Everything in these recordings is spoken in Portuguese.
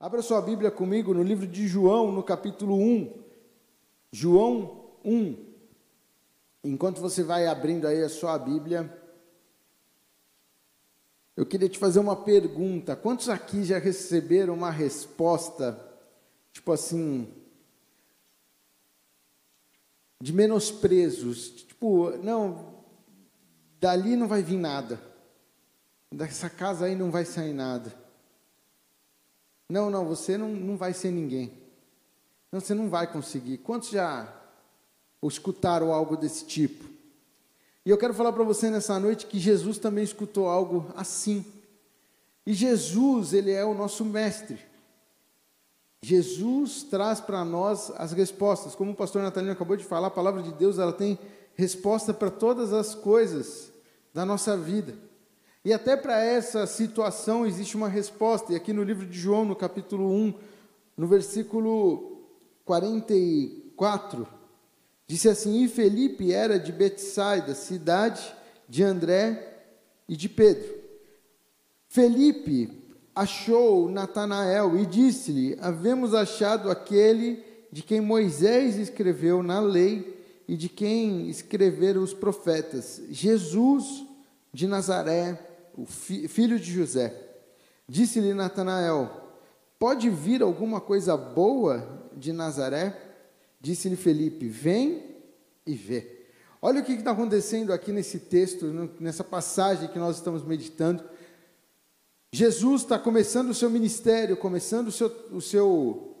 Abra sua Bíblia comigo no livro de João, no capítulo 1. João 1. Enquanto você vai abrindo aí a sua Bíblia, eu queria te fazer uma pergunta. Quantos aqui já receberam uma resposta, tipo assim, de menosprezos? Tipo, não, dali não vai vir nada. Dessa casa aí não vai sair nada. Não, não, você não, não vai ser ninguém. Não, você não vai conseguir. Quantos já escutaram algo desse tipo? E eu quero falar para você nessa noite que Jesus também escutou algo assim. E Jesus, ele é o nosso mestre. Jesus traz para nós as respostas. Como o pastor Natalino acabou de falar, a palavra de Deus, ela tem resposta para todas as coisas da nossa vida. E até para essa situação existe uma resposta. E aqui no livro de João, no capítulo 1, no versículo 44, disse assim: E Felipe era de Betsaida, cidade de André e de Pedro. Felipe achou Natanael e disse-lhe: Havemos achado aquele de quem Moisés escreveu na lei e de quem escreveram os profetas, Jesus de Nazaré, o fi, filho de José. Disse-lhe Natanael: Pode vir alguma coisa boa de Nazaré? Disse-lhe Felipe: Vem e vê. Olha o que está acontecendo aqui nesse texto, nessa passagem que nós estamos meditando. Jesus está começando o seu ministério, começando o seu, o seu,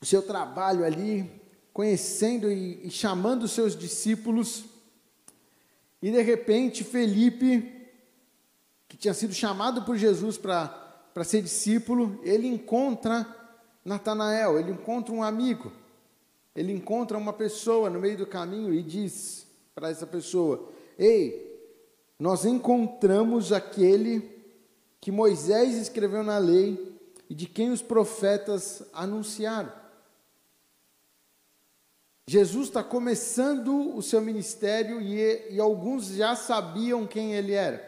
o seu trabalho ali, conhecendo e, e chamando os seus discípulos e de repente, Felipe, que tinha sido chamado por Jesus para ser discípulo, ele encontra Natanael, ele encontra um amigo, ele encontra uma pessoa no meio do caminho e diz para essa pessoa: Ei, nós encontramos aquele que Moisés escreveu na lei e de quem os profetas anunciaram. Jesus está começando o seu ministério e, e, alguns já sabiam quem ele era.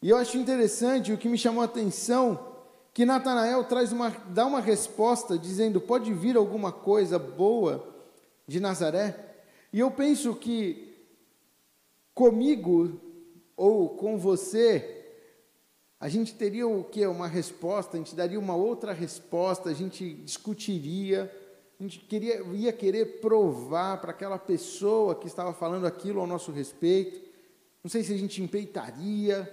E eu acho interessante, o que me chamou a atenção, que Natanael traz uma, dá uma resposta dizendo: pode vir alguma coisa boa de Nazaré? E eu penso que comigo ou com você, a gente teria o que? Uma resposta, a gente daria uma outra resposta, a gente discutiria a gente queria, ia querer provar para aquela pessoa que estava falando aquilo ao nosso respeito. Não sei se a gente empeitaria.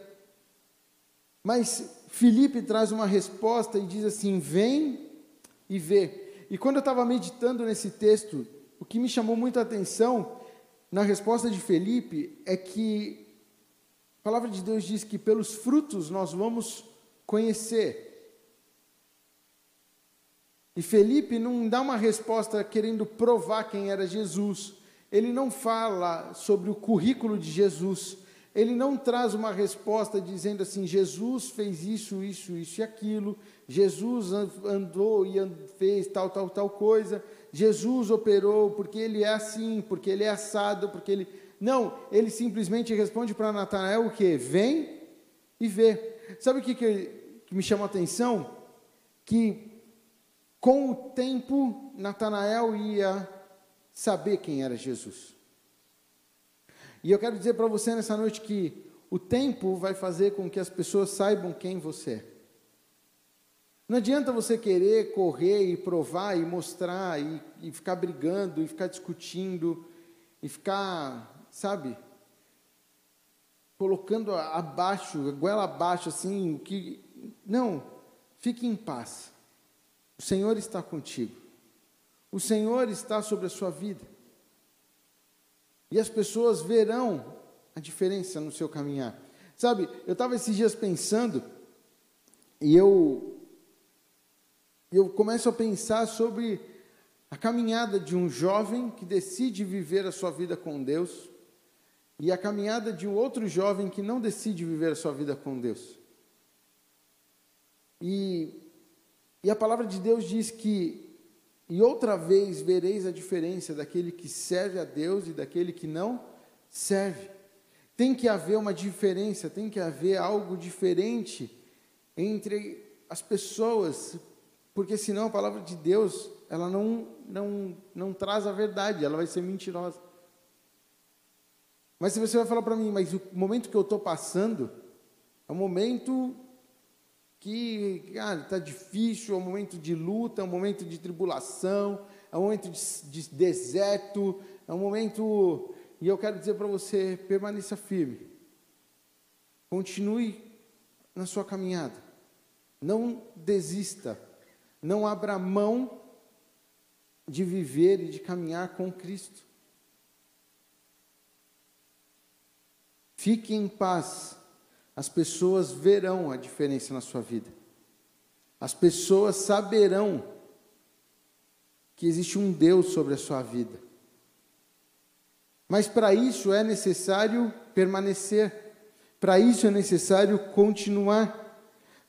Mas Felipe traz uma resposta e diz assim: vem e vê. E quando eu estava meditando nesse texto, o que me chamou muita atenção na resposta de Felipe é que a palavra de Deus diz que pelos frutos nós vamos conhecer. E Felipe não dá uma resposta querendo provar quem era Jesus. Ele não fala sobre o currículo de Jesus. Ele não traz uma resposta dizendo assim: Jesus fez isso, isso, isso e aquilo. Jesus andou e fez tal, tal, tal coisa. Jesus operou porque ele é assim, porque ele é assado, porque ele. Não, ele simplesmente responde para Natanael o que? Vem e vê. Sabe o que, que, que me chama a atenção? Que com o tempo, Natanael ia saber quem era Jesus. E eu quero dizer para você nessa noite que o tempo vai fazer com que as pessoas saibam quem você é. Não adianta você querer correr e provar e mostrar e, e ficar brigando e ficar discutindo e ficar, sabe, colocando abaixo, goela abaixo assim, o que não, fique em paz. O Senhor está contigo. O Senhor está sobre a sua vida. E as pessoas verão a diferença no seu caminhar. Sabe, eu estava esses dias pensando, e eu, eu começo a pensar sobre a caminhada de um jovem que decide viver a sua vida com Deus, e a caminhada de um outro jovem que não decide viver a sua vida com Deus. E e a palavra de Deus diz que, e outra vez vereis a diferença daquele que serve a Deus e daquele que não serve. Tem que haver uma diferença, tem que haver algo diferente entre as pessoas, porque senão a palavra de Deus, ela não, não, não traz a verdade, ela vai ser mentirosa. Mas se você vai falar para mim, mas o momento que eu estou passando é um momento que está difícil, é um momento de luta, é um momento de tribulação, é um momento de, de deserto, é um momento. E eu quero dizer para você: permaneça firme, continue na sua caminhada, não desista, não abra mão de viver e de caminhar com Cristo. Fique em paz, as pessoas verão a diferença na sua vida. As pessoas saberão que existe um Deus sobre a sua vida. Mas para isso é necessário permanecer, para isso é necessário continuar,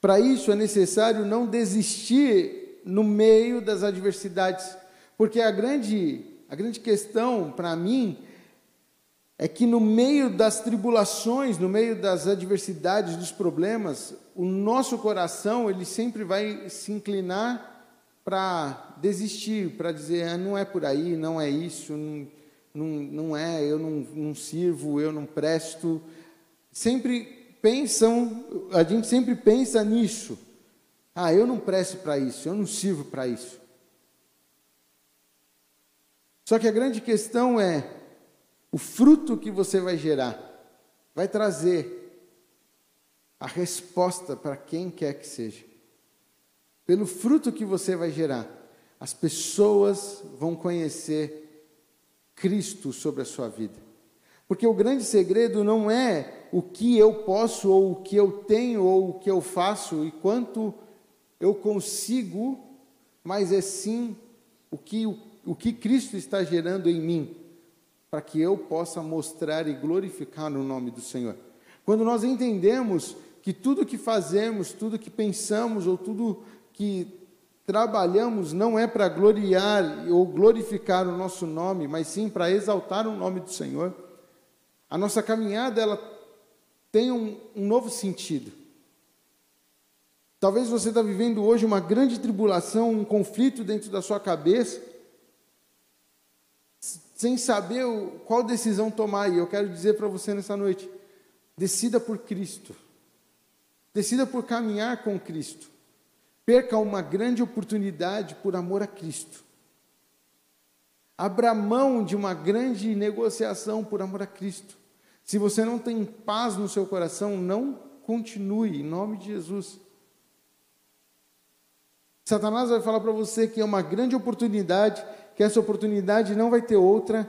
para isso é necessário não desistir no meio das adversidades, porque a grande, a grande questão para mim é que no meio das tribulações, no meio das adversidades, dos problemas, o nosso coração ele sempre vai se inclinar para desistir, para dizer ah, não é por aí, não é isso, não, não, é, eu não, não sirvo, eu não presto. Sempre pensam, a gente sempre pensa nisso. Ah, eu não presto para isso, eu não sirvo para isso. Só que a grande questão é o fruto que você vai gerar vai trazer a resposta para quem quer que seja. Pelo fruto que você vai gerar, as pessoas vão conhecer Cristo sobre a sua vida. Porque o grande segredo não é o que eu posso, ou o que eu tenho, ou o que eu faço, e quanto eu consigo, mas é sim o que, o que Cristo está gerando em mim para que eu possa mostrar e glorificar no nome do Senhor. Quando nós entendemos que tudo que fazemos, tudo que pensamos ou tudo que trabalhamos não é para gloriar ou glorificar o nosso nome, mas sim para exaltar o nome do Senhor, a nossa caminhada ela tem um, um novo sentido. Talvez você está vivendo hoje uma grande tribulação, um conflito dentro da sua cabeça, sem saber qual decisão tomar. E eu quero dizer para você nessa noite: decida por Cristo, decida por caminhar com Cristo. Perca uma grande oportunidade por amor a Cristo. Abra mão de uma grande negociação por amor a Cristo. Se você não tem paz no seu coração, não continue, em nome de Jesus. Satanás vai falar para você que é uma grande oportunidade que essa oportunidade não vai ter outra.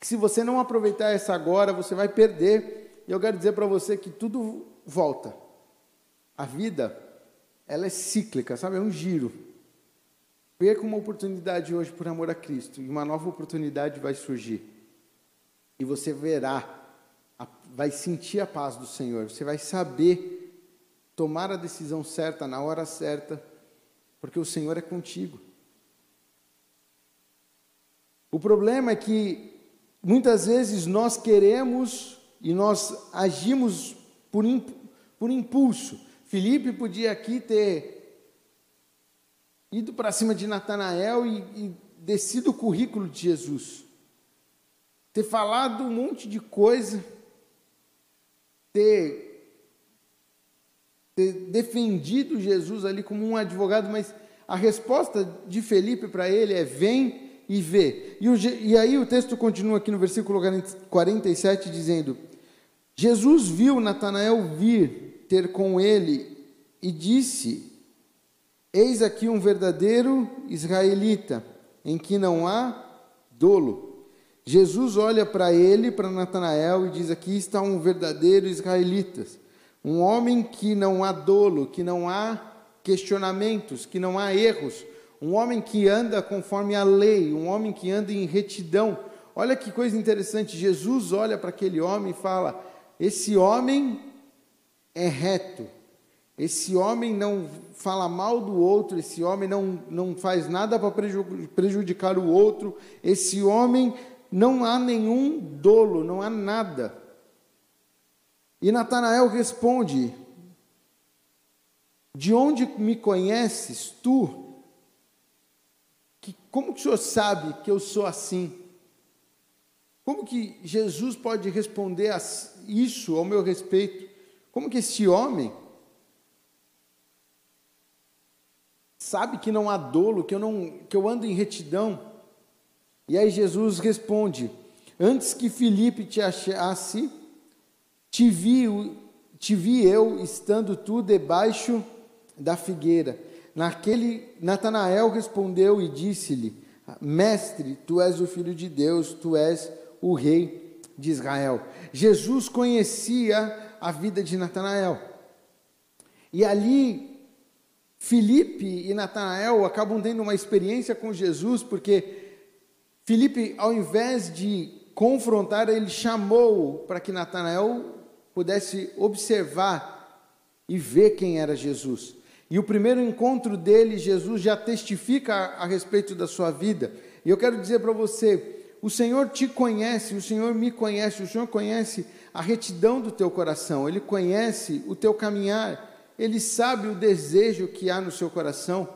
Que se você não aproveitar essa agora, você vai perder. E eu quero dizer para você que tudo volta. A vida, ela é cíclica, sabe? É um giro. Perca uma oportunidade hoje por amor a Cristo e uma nova oportunidade vai surgir. E você verá, vai sentir a paz do Senhor. Você vai saber tomar a decisão certa na hora certa, porque o Senhor é contigo. O problema é que muitas vezes nós queremos e nós agimos por, por impulso. Felipe podia aqui ter ido para cima de Natanael e, e descido o currículo de Jesus, ter falado um monte de coisa, ter, ter defendido Jesus ali como um advogado, mas a resposta de Felipe para ele é: vem e vê. E, o, e aí o texto continua aqui no versículo 47 dizendo: Jesus viu Natanael vir ter com ele e disse: Eis aqui um verdadeiro israelita, em que não há dolo. Jesus olha para ele, para Natanael, e diz: Aqui está um verdadeiro israelita, um homem que não há dolo, que não há questionamentos, que não há erros, um homem que anda conforme a lei, um homem que anda em retidão. Olha que coisa interessante, Jesus olha para aquele homem e fala: Esse homem é reto, esse homem não fala mal do outro, esse homem não, não faz nada para prejudicar o outro, esse homem não há nenhum dolo, não há nada. E Natanael responde: De onde me conheces tu? Que, como que o senhor sabe que eu sou assim? Como que Jesus pode responder a isso ao meu respeito? Como que esse homem sabe que não há dolo, que eu não que eu ando em retidão? E aí Jesus responde: Antes que Filipe te achasse, te vi, te vi eu estando tu debaixo da figueira. Naquele Natanael respondeu e disse-lhe: Mestre, tu és o filho de Deus, tu és o rei de Israel. Jesus conhecia a vida de Natanael. E ali Filipe e Natanael acabam tendo uma experiência com Jesus, porque Filipe, ao invés de confrontar, ele chamou para que Natanael pudesse observar e ver quem era Jesus. E o primeiro encontro dele, Jesus já testifica a, a respeito da sua vida. E eu quero dizer para você, o Senhor te conhece, o Senhor me conhece, o Senhor conhece a retidão do teu coração, Ele conhece o teu caminhar, Ele sabe o desejo que há no seu coração.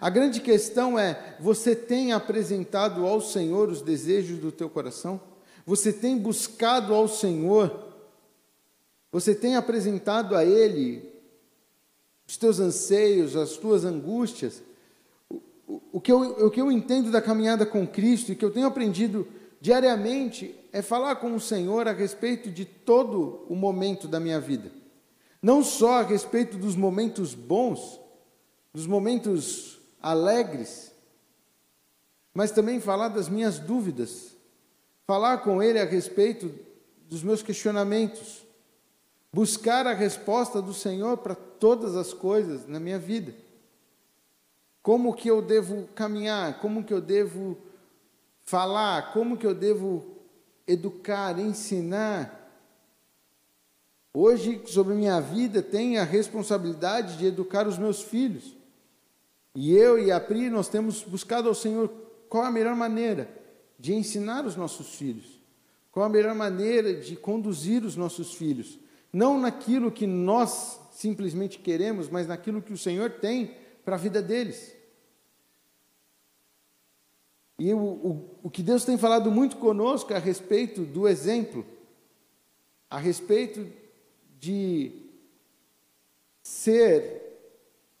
A grande questão é: você tem apresentado ao Senhor os desejos do teu coração? Você tem buscado ao Senhor? Você tem apresentado a Ele os teus anseios, as tuas angústias? O, o, que eu, o que eu entendo da caminhada com Cristo e que eu tenho aprendido diariamente é falar com o Senhor a respeito de todo o momento da minha vida. Não só a respeito dos momentos bons, dos momentos alegres, mas também falar das minhas dúvidas, falar com Ele a respeito dos meus questionamentos, buscar a resposta do Senhor para todas as coisas na minha vida. Como que eu devo caminhar, como que eu devo falar, como que eu devo educar, ensinar. Hoje, sobre minha vida, tenho a responsabilidade de educar os meus filhos. E eu e a Pri, nós temos buscado ao Senhor qual a melhor maneira de ensinar os nossos filhos, qual a melhor maneira de conduzir os nossos filhos, não naquilo que nós simplesmente queremos, mas naquilo que o Senhor tem para a vida deles. E o, o, o que Deus tem falado muito conosco é a respeito do exemplo, a respeito de ser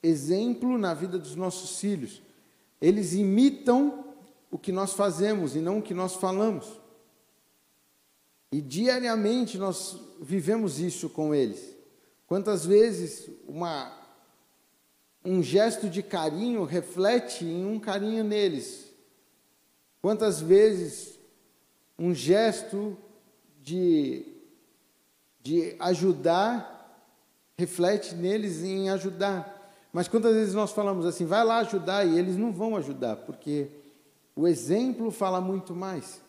exemplo na vida dos nossos filhos. Eles imitam o que nós fazemos e não o que nós falamos. E diariamente nós vivemos isso com eles. Quantas vezes uma, um gesto de carinho reflete em um carinho neles? Quantas vezes um gesto de, de ajudar reflete neles em ajudar? Mas quantas vezes nós falamos assim, vai lá ajudar e eles não vão ajudar, porque o exemplo fala muito mais.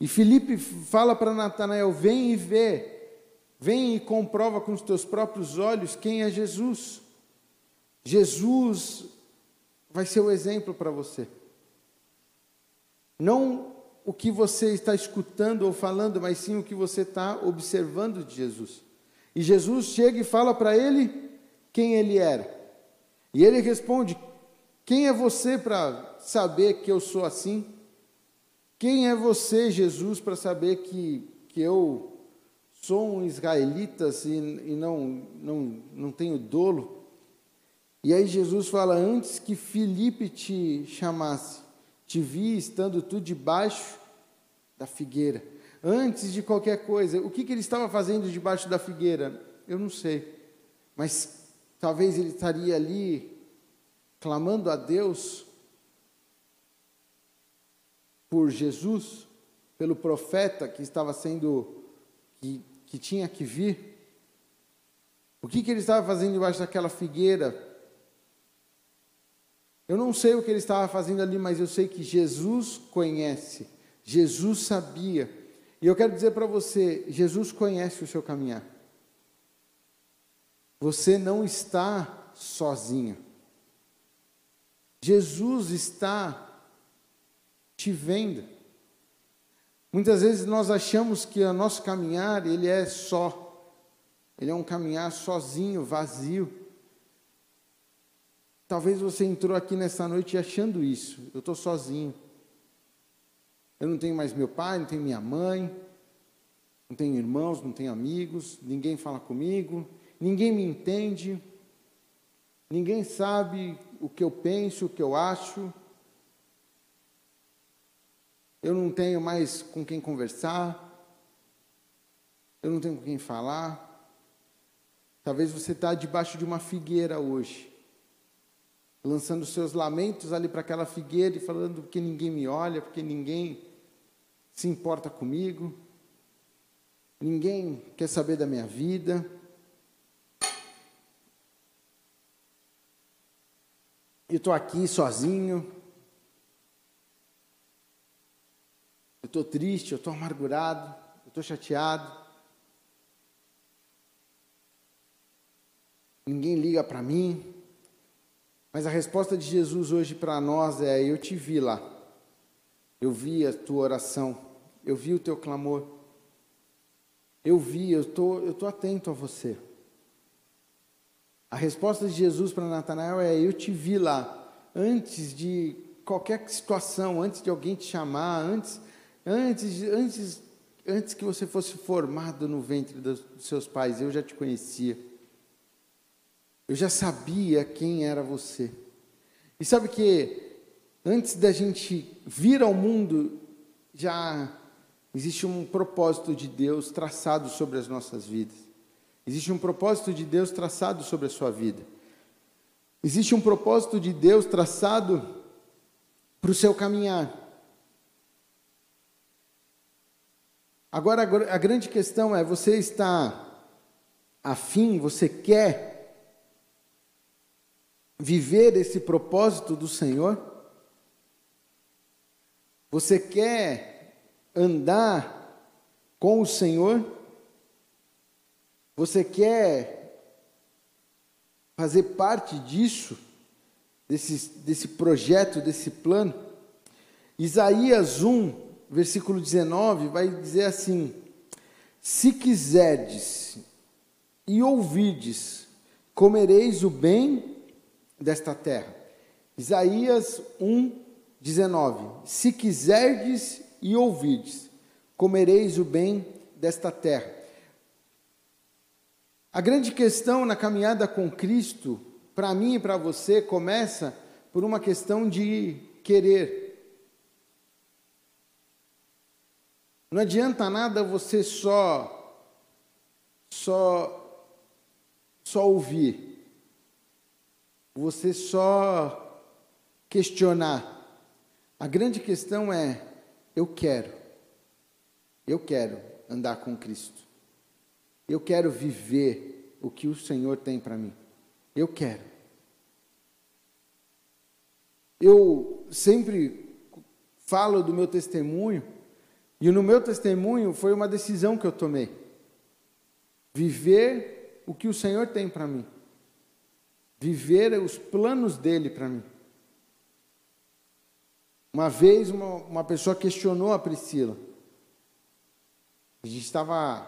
E Felipe fala para Natanael: vem e vê, vem e comprova com os teus próprios olhos quem é Jesus. Jesus vai ser o exemplo para você. Não o que você está escutando ou falando, mas sim o que você está observando de Jesus. E Jesus chega e fala para ele quem ele era. E ele responde: Quem é você para saber que eu sou assim? Quem é você, Jesus, para saber que, que eu sou um israelita e, e não, não, não tenho dolo? E aí Jesus fala: Antes que Filipe te chamasse, te vi estando tu debaixo da figueira. Antes de qualquer coisa, o que, que ele estava fazendo debaixo da figueira? Eu não sei. Mas Talvez ele estaria ali clamando a Deus por Jesus, pelo profeta que estava sendo, que, que tinha que vir. O que, que ele estava fazendo debaixo daquela figueira? Eu não sei o que ele estava fazendo ali, mas eu sei que Jesus conhece, Jesus sabia. E eu quero dizer para você: Jesus conhece o seu caminhar. Você não está sozinho. Jesus está te vendo. Muitas vezes nós achamos que o nosso caminhar ele é só. Ele é um caminhar sozinho, vazio. Talvez você entrou aqui nessa noite achando isso. Eu estou sozinho. Eu não tenho mais meu pai, não tenho minha mãe, não tenho irmãos, não tenho amigos, ninguém fala comigo, ninguém me entende, ninguém sabe o que eu penso, o que eu acho. Eu não tenho mais com quem conversar, eu não tenho com quem falar. Talvez você está debaixo de uma figueira hoje, lançando seus lamentos ali para aquela figueira e falando que ninguém me olha, porque ninguém se importa comigo, ninguém quer saber da minha vida. Eu estou aqui sozinho, estou triste, eu estou amargurado, eu estou chateado. Ninguém liga para mim. Mas a resposta de Jesus hoje para nós é: Eu te vi lá, eu vi a tua oração, eu vi o teu clamor. Eu vi, eu tô, estou tô atento a você. A resposta de Jesus para Natanael é: Eu te vi lá, antes de qualquer situação, antes de alguém te chamar, antes, antes, antes, antes que você fosse formado no ventre dos seus pais, eu já te conhecia. Eu já sabia quem era você. E sabe que antes da gente vir ao mundo, já Existe um propósito de Deus traçado sobre as nossas vidas. Existe um propósito de Deus traçado sobre a sua vida. Existe um propósito de Deus traçado para o seu caminhar. Agora, a grande questão é: você está afim, você quer viver esse propósito do Senhor? Você quer andar com o Senhor? Você quer fazer parte disso, desse, desse projeto, desse plano? Isaías 1, versículo 19, vai dizer assim: Se quiserdes e ouvirdes, comereis o bem desta terra. Isaías 1, 19: Se quiserdes e ouvides, comereis o bem desta terra. A grande questão na caminhada com Cristo, para mim e para você, começa por uma questão de querer. Não adianta nada você só só só ouvir. Você só questionar. A grande questão é eu quero. Eu quero andar com Cristo. Eu quero viver o que o Senhor tem para mim. Eu quero. Eu sempre falo do meu testemunho, e no meu testemunho foi uma decisão que eu tomei. Viver o que o Senhor tem para mim. Viver os planos dele para mim. Uma vez uma, uma pessoa questionou a Priscila. A gente estava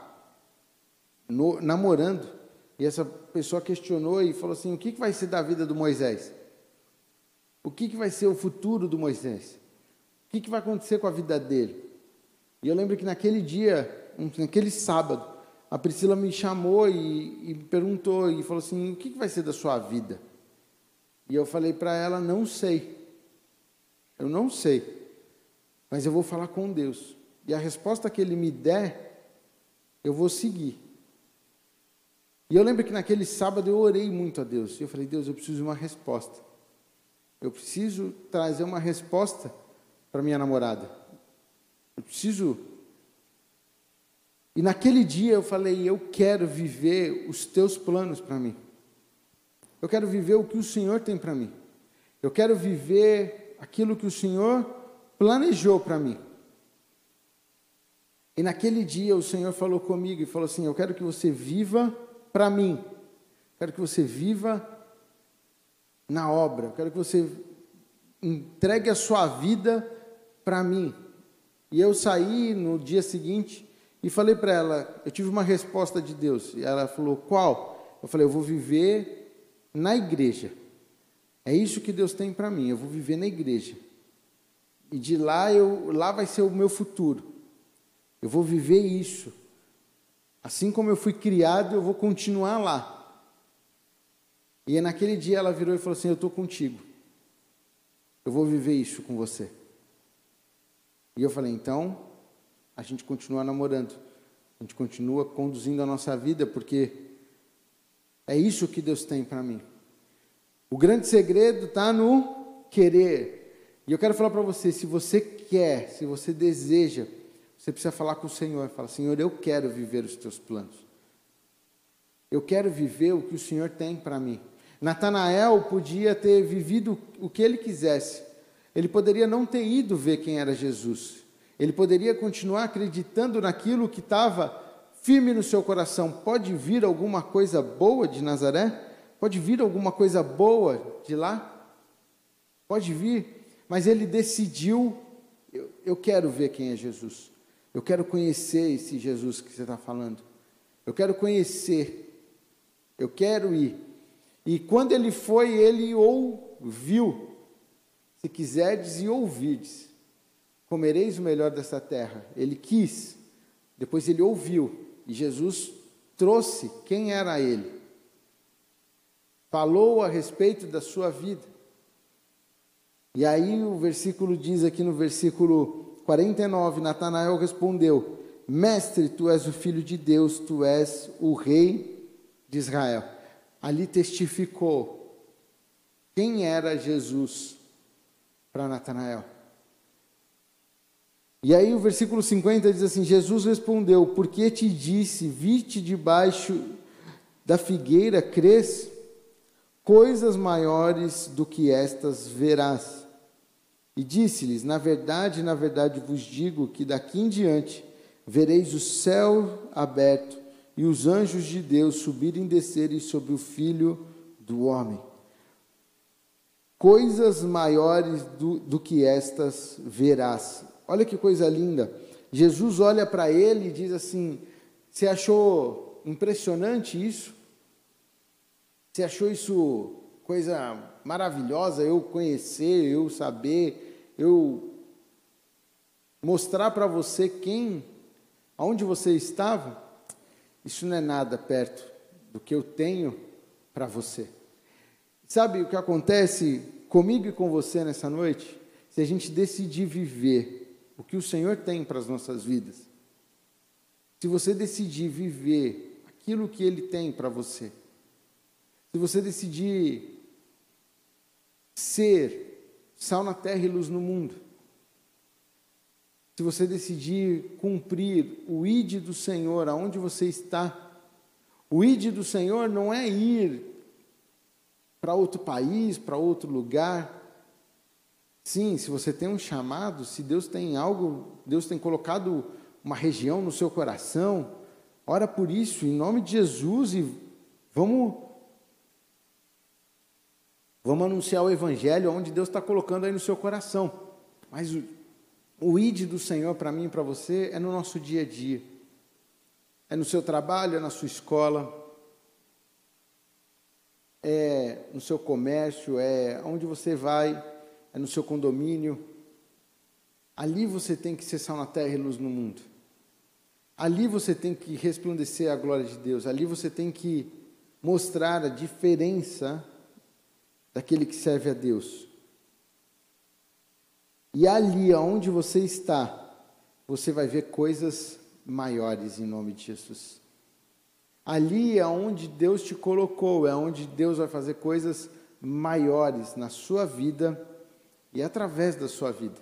namorando e essa pessoa questionou e falou assim: o que, que vai ser da vida do Moisés? O que, que vai ser o futuro do Moisés? O que, que vai acontecer com a vida dele? E eu lembro que naquele dia, naquele sábado, a Priscila me chamou e, e perguntou e falou assim: o que, que vai ser da sua vida? E eu falei para ela: não sei. Eu não sei, mas eu vou falar com Deus. E a resposta que Ele me der, eu vou seguir. E eu lembro que naquele sábado eu orei muito a Deus. E eu falei, Deus, eu preciso de uma resposta. Eu preciso trazer uma resposta para minha namorada. Eu preciso. E naquele dia eu falei, eu quero viver os teus planos para mim. Eu quero viver o que o Senhor tem para mim. Eu quero viver aquilo que o Senhor planejou para mim. E naquele dia o Senhor falou comigo e falou assim: Eu quero que você viva para mim. Quero que você viva na obra. Quero que você entregue a sua vida para mim. E eu saí no dia seguinte e falei para ela, eu tive uma resposta de Deus, e ela falou: "Qual?" Eu falei: "Eu vou viver na igreja". É isso que Deus tem para mim, eu vou viver na igreja. E de lá eu lá vai ser o meu futuro. Eu vou viver isso. Assim como eu fui criado, eu vou continuar lá. E naquele dia ela virou e falou assim: Eu estou contigo. Eu vou viver isso com você. E eu falei: Então, a gente continua namorando. A gente continua conduzindo a nossa vida, porque é isso que Deus tem para mim. O grande segredo está no querer. E eu quero falar para você: se você quer, se você deseja, você precisa falar com o Senhor. Fala, Senhor, eu quero viver os teus planos. Eu quero viver o que o Senhor tem para mim. Natanael podia ter vivido o que ele quisesse. Ele poderia não ter ido ver quem era Jesus. Ele poderia continuar acreditando naquilo que estava firme no seu coração. Pode vir alguma coisa boa de Nazaré? Pode vir alguma coisa boa de lá? Pode vir. Mas ele decidiu: eu, eu quero ver quem é Jesus. Eu quero conhecer esse Jesus que você está falando. Eu quero conhecer. Eu quero ir. E quando ele foi, ele ouviu. Se quiserdes e ouvides, comereis o melhor dessa terra. Ele quis, depois ele ouviu, e Jesus trouxe quem era ele. Falou a respeito da sua vida. E aí o versículo diz aqui no versículo 49, Natanael respondeu: Mestre, tu és o filho de Deus, tu és o rei de Israel ali testificou quem era Jesus para Natanael. E aí o versículo 50 diz assim: Jesus respondeu: Porque te disse, viste debaixo da figueira crês, coisas maiores do que estas verás. E disse-lhes: Na verdade, na verdade vos digo que daqui em diante vereis o céu aberto e os anjos de Deus subirem e descerem sobre o filho do homem. Coisas maiores do, do que estas verás. Olha que coisa linda. Jesus olha para ele e diz assim: Você achou impressionante isso? Você achou isso coisa maravilhosa? Eu conhecer, eu saber, eu mostrar para você quem, aonde você estava? Isso não é nada perto do que eu tenho para você. Sabe o que acontece comigo e com você nessa noite? Se a gente decidir viver o que o Senhor tem para as nossas vidas, se você decidir viver aquilo que Ele tem para você, se você decidir ser sal na terra e luz no mundo, se você decidir cumprir o ide do Senhor aonde você está, o ide do Senhor não é ir para outro país, para outro lugar. Sim, se você tem um chamado, se Deus tem algo, Deus tem colocado uma região no seu coração, ora por isso, em nome de Jesus, e vamos, vamos anunciar o Evangelho onde Deus está colocando aí no seu coração. Mas o id do Senhor para mim e para você é no nosso dia a dia. É no seu trabalho, é na sua escola, é no seu comércio, é onde você vai, é no seu condomínio. Ali você tem que ser sal na terra e luz no mundo. Ali você tem que resplandecer a glória de Deus. Ali você tem que mostrar a diferença daquele que serve a Deus. E ali onde você está, você vai ver coisas maiores em nome de Jesus. Ali é onde Deus te colocou, é onde Deus vai fazer coisas maiores na sua vida e através da sua vida.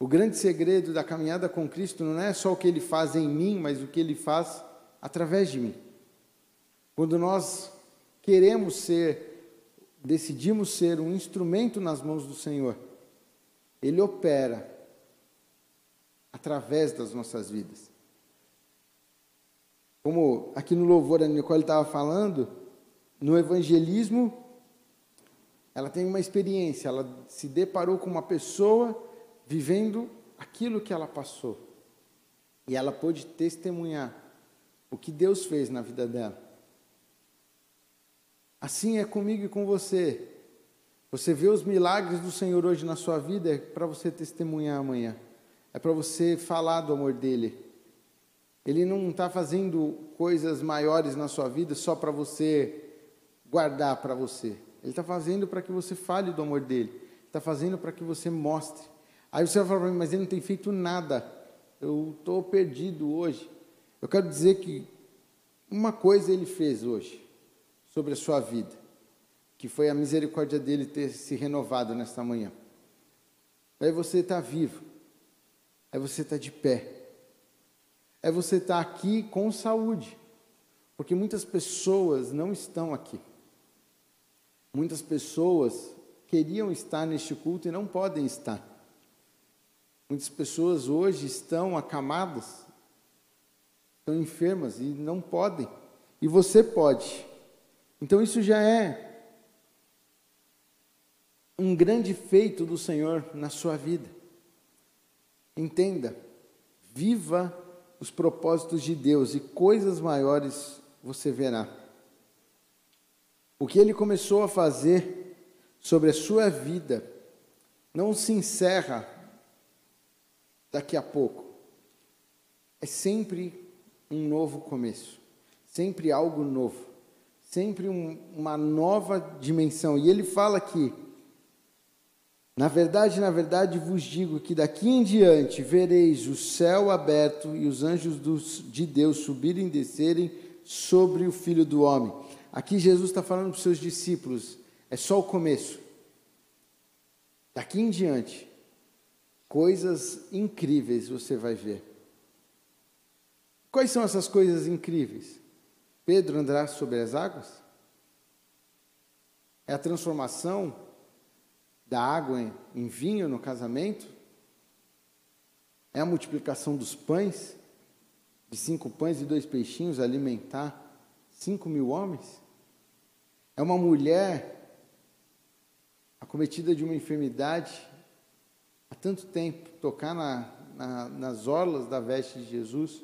O grande segredo da caminhada com Cristo não é só o que Ele faz em mim, mas o que Ele faz através de mim. Quando nós queremos ser, decidimos ser um instrumento nas mãos do Senhor, ele opera através das nossas vidas. Como aqui no louvor a Nicole estava falando, no evangelismo, ela tem uma experiência, ela se deparou com uma pessoa vivendo aquilo que ela passou. E ela pôde testemunhar o que Deus fez na vida dela. Assim é comigo e com você. Você vê os milagres do Senhor hoje na sua vida, é para você testemunhar amanhã. É para você falar do amor dele. Ele não está fazendo coisas maiores na sua vida só para você guardar para você. Ele está fazendo para que você fale do amor dele. Está fazendo para que você mostre. Aí você vai falar para mim, mas ele não tem feito nada. Eu estou perdido hoje. Eu quero dizer que uma coisa ele fez hoje sobre a sua vida, que foi a misericórdia dele ter se renovado nesta manhã. Aí você está vivo. Aí você está de pé é você estar aqui com saúde. Porque muitas pessoas não estão aqui. Muitas pessoas queriam estar neste culto e não podem estar. Muitas pessoas hoje estão acamadas, estão enfermas e não podem. E você pode. Então isso já é um grande feito do Senhor na sua vida. Entenda, viva os propósitos de Deus e coisas maiores você verá. O que ele começou a fazer sobre a sua vida não se encerra daqui a pouco. É sempre um novo começo, sempre algo novo, sempre um, uma nova dimensão. E ele fala que na verdade, na verdade vos digo que daqui em diante vereis o céu aberto e os anjos dos, de Deus subirem e descerem sobre o Filho do Homem. Aqui Jesus está falando para os seus discípulos, é só o começo. Daqui em diante, coisas incríveis você vai ver. Quais são essas coisas incríveis? Pedro andará sobre as águas? É a transformação da água em vinho no casamento? É a multiplicação dos pães, de cinco pães e dois peixinhos, alimentar cinco mil homens? É uma mulher acometida de uma enfermidade há tanto tempo, tocar na, na, nas orlas da veste de Jesus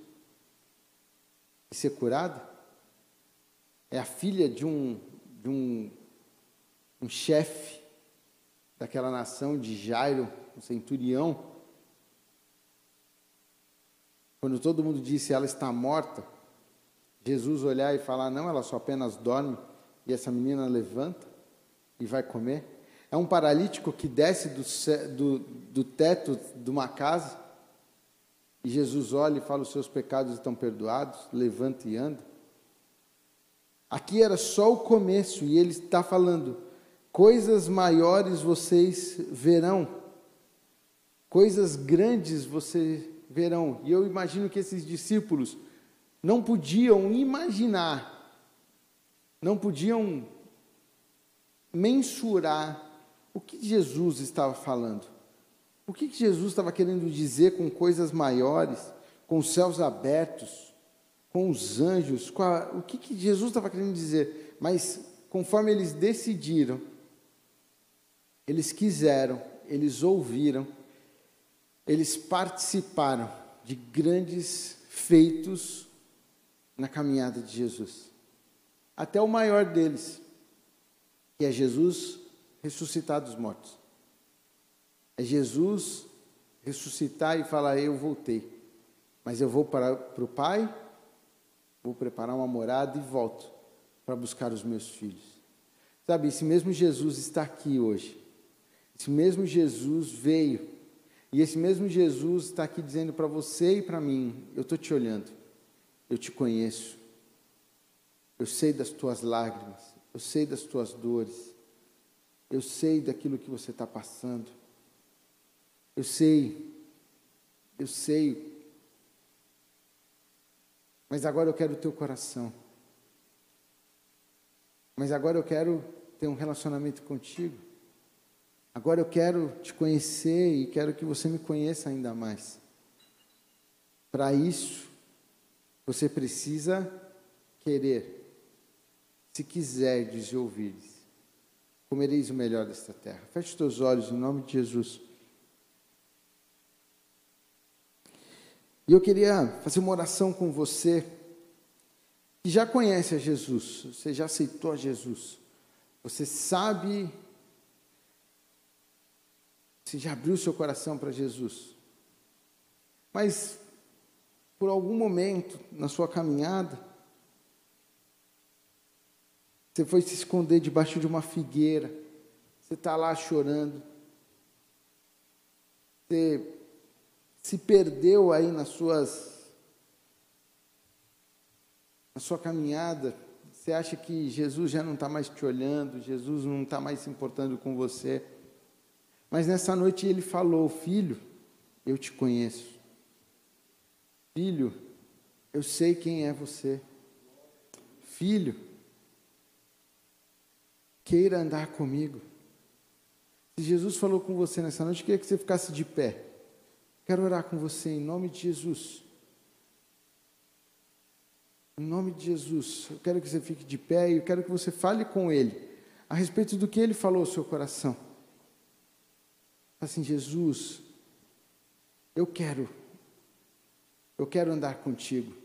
e ser curada? É a filha de um, de um, um chefe daquela nação de Jairo, o centurião, quando todo mundo disse ela está morta, Jesus olhar e falar: não, ela só apenas dorme, e essa menina levanta e vai comer. É um paralítico que desce do, do, do teto de uma casa, e Jesus olha e fala: os seus pecados estão perdoados, levanta e anda. Aqui era só o começo, e ele está falando: Coisas maiores vocês verão, coisas grandes vocês verão. E eu imagino que esses discípulos não podiam imaginar, não podiam mensurar o que Jesus estava falando. O que Jesus estava querendo dizer com coisas maiores, com os céus abertos, com os anjos, com a, o que Jesus estava querendo dizer? Mas conforme eles decidiram eles quiseram, eles ouviram, eles participaram de grandes feitos na caminhada de Jesus. Até o maior deles, que é Jesus ressuscitar dos mortos. É Jesus ressuscitar e falar: Eu voltei, mas eu vou para, para o Pai, vou preparar uma morada e volto para buscar os meus filhos. Sabe, esse mesmo Jesus está aqui hoje. Esse mesmo Jesus veio. E esse mesmo Jesus está aqui dizendo para você e para mim: Eu estou te olhando, eu te conheço, eu sei das tuas lágrimas, eu sei das tuas dores, eu sei daquilo que você está passando, eu sei, eu sei, mas agora eu quero o teu coração, mas agora eu quero ter um relacionamento contigo. Agora eu quero te conhecer e quero que você me conheça ainda mais. Para isso, você precisa querer. Se quiserdes e ouvires, comereis o melhor desta terra. Feche os teus olhos em nome de Jesus. E eu queria fazer uma oração com você que já conhece a Jesus, você já aceitou a Jesus, você sabe, você já abriu seu coração para Jesus, mas por algum momento na sua caminhada, você foi se esconder debaixo de uma figueira, você está lá chorando, você se perdeu aí nas suas na sua caminhada, você acha que Jesus já não está mais te olhando, Jesus não está mais se importando com você. Mas nessa noite ele falou: Filho, eu te conheço. Filho, eu sei quem é você. Filho, queira andar comigo. Se Jesus falou com você nessa noite, eu queria que você ficasse de pé. Quero orar com você em nome de Jesus. Em nome de Jesus, eu quero que você fique de pé e eu quero que você fale com Ele a respeito do que Ele falou ao seu coração. Assim, Jesus, eu quero, eu quero andar contigo.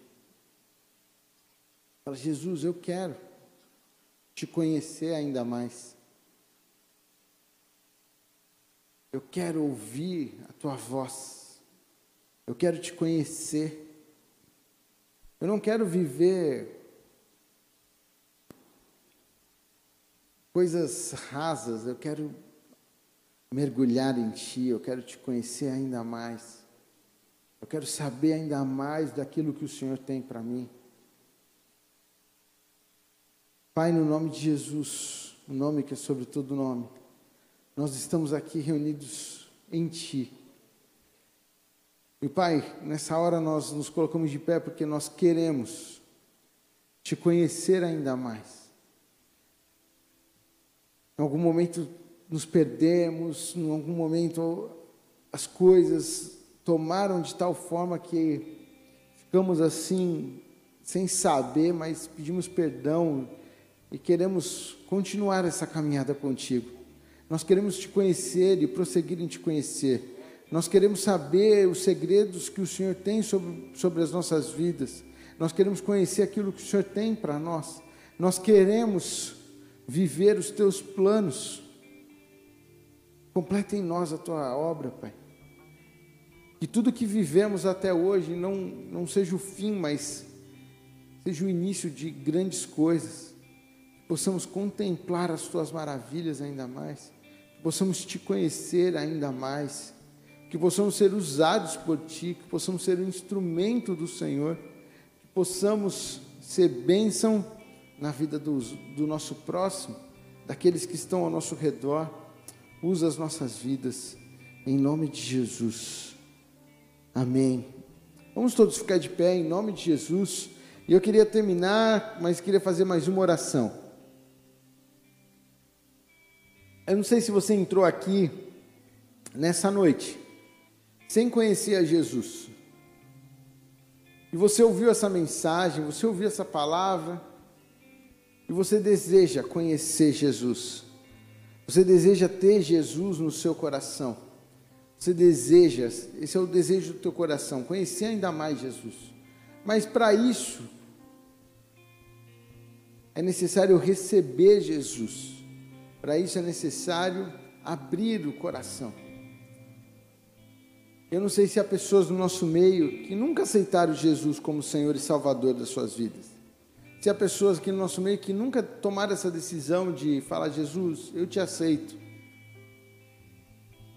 Fala, Jesus, eu quero te conhecer ainda mais. Eu quero ouvir a tua voz. Eu quero te conhecer. Eu não quero viver coisas rasas, eu quero mergulhar em Ti, eu quero te conhecer ainda mais. Eu quero saber ainda mais daquilo que o Senhor tem para mim. Pai, no nome de Jesus, o nome que é sobre todo nome, nós estamos aqui reunidos em Ti. E Pai, nessa hora nós nos colocamos de pé porque nós queremos te conhecer ainda mais. Em algum momento nos perdemos, em algum momento as coisas tomaram de tal forma que ficamos assim, sem saber, mas pedimos perdão e queremos continuar essa caminhada contigo. Nós queremos te conhecer e prosseguir em te conhecer. Nós queremos saber os segredos que o Senhor tem sobre, sobre as nossas vidas. Nós queremos conhecer aquilo que o Senhor tem para nós. Nós queremos viver os teus planos. Completa em nós a tua obra, Pai. Que tudo que vivemos até hoje não, não seja o fim, mas seja o início de grandes coisas. Que possamos contemplar as tuas maravilhas ainda mais. Que possamos te conhecer ainda mais que possamos ser usados por Ti, que possamos ser um instrumento do Senhor, que possamos ser bênção na vida do, do nosso próximo, daqueles que estão ao nosso redor. Usa as nossas vidas, em nome de Jesus. Amém. Vamos todos ficar de pé em nome de Jesus. E eu queria terminar, mas queria fazer mais uma oração. Eu não sei se você entrou aqui nessa noite sem conhecer a Jesus. E você ouviu essa mensagem, você ouviu essa palavra, e você deseja conhecer Jesus. Você deseja ter Jesus no seu coração. Você deseja, esse é o desejo do teu coração, conhecer ainda mais Jesus. Mas para isso, é necessário receber Jesus. Para isso é necessário abrir o coração. Eu não sei se há pessoas no nosso meio que nunca aceitaram Jesus como Senhor e Salvador das suas vidas. Se há pessoas aqui no nosso meio que nunca tomaram essa decisão de falar: Jesus, eu te aceito.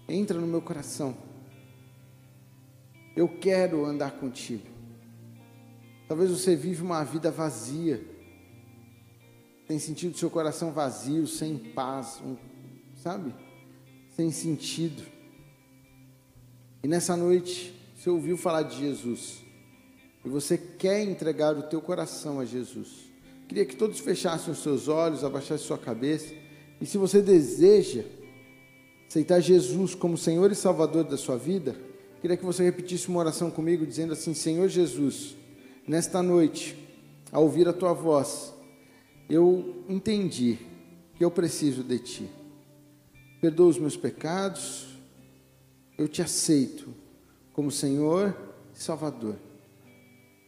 Entra no meu coração. Eu quero andar contigo. Talvez você vive uma vida vazia. Tem sentido seu coração vazio, sem paz, um, sabe? Sem sentido. E nessa noite, você ouviu falar de Jesus e você quer entregar o teu coração a Jesus. Queria que todos fechassem os seus olhos, abaixassem sua cabeça. E se você deseja aceitar Jesus como Senhor e Salvador da sua vida, queria que você repetisse uma oração comigo, dizendo assim: Senhor Jesus, nesta noite, ao ouvir a tua voz, eu entendi que eu preciso de ti. Perdoa os meus pecados, eu te aceito como Senhor, Salvador.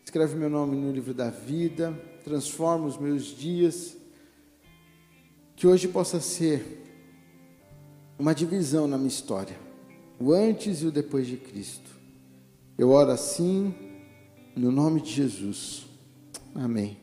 Escreve meu nome no livro da vida, transforma os meus dias, que hoje possa ser uma divisão na minha história, o antes e o depois de Cristo. Eu oro assim, no nome de Jesus. Amém.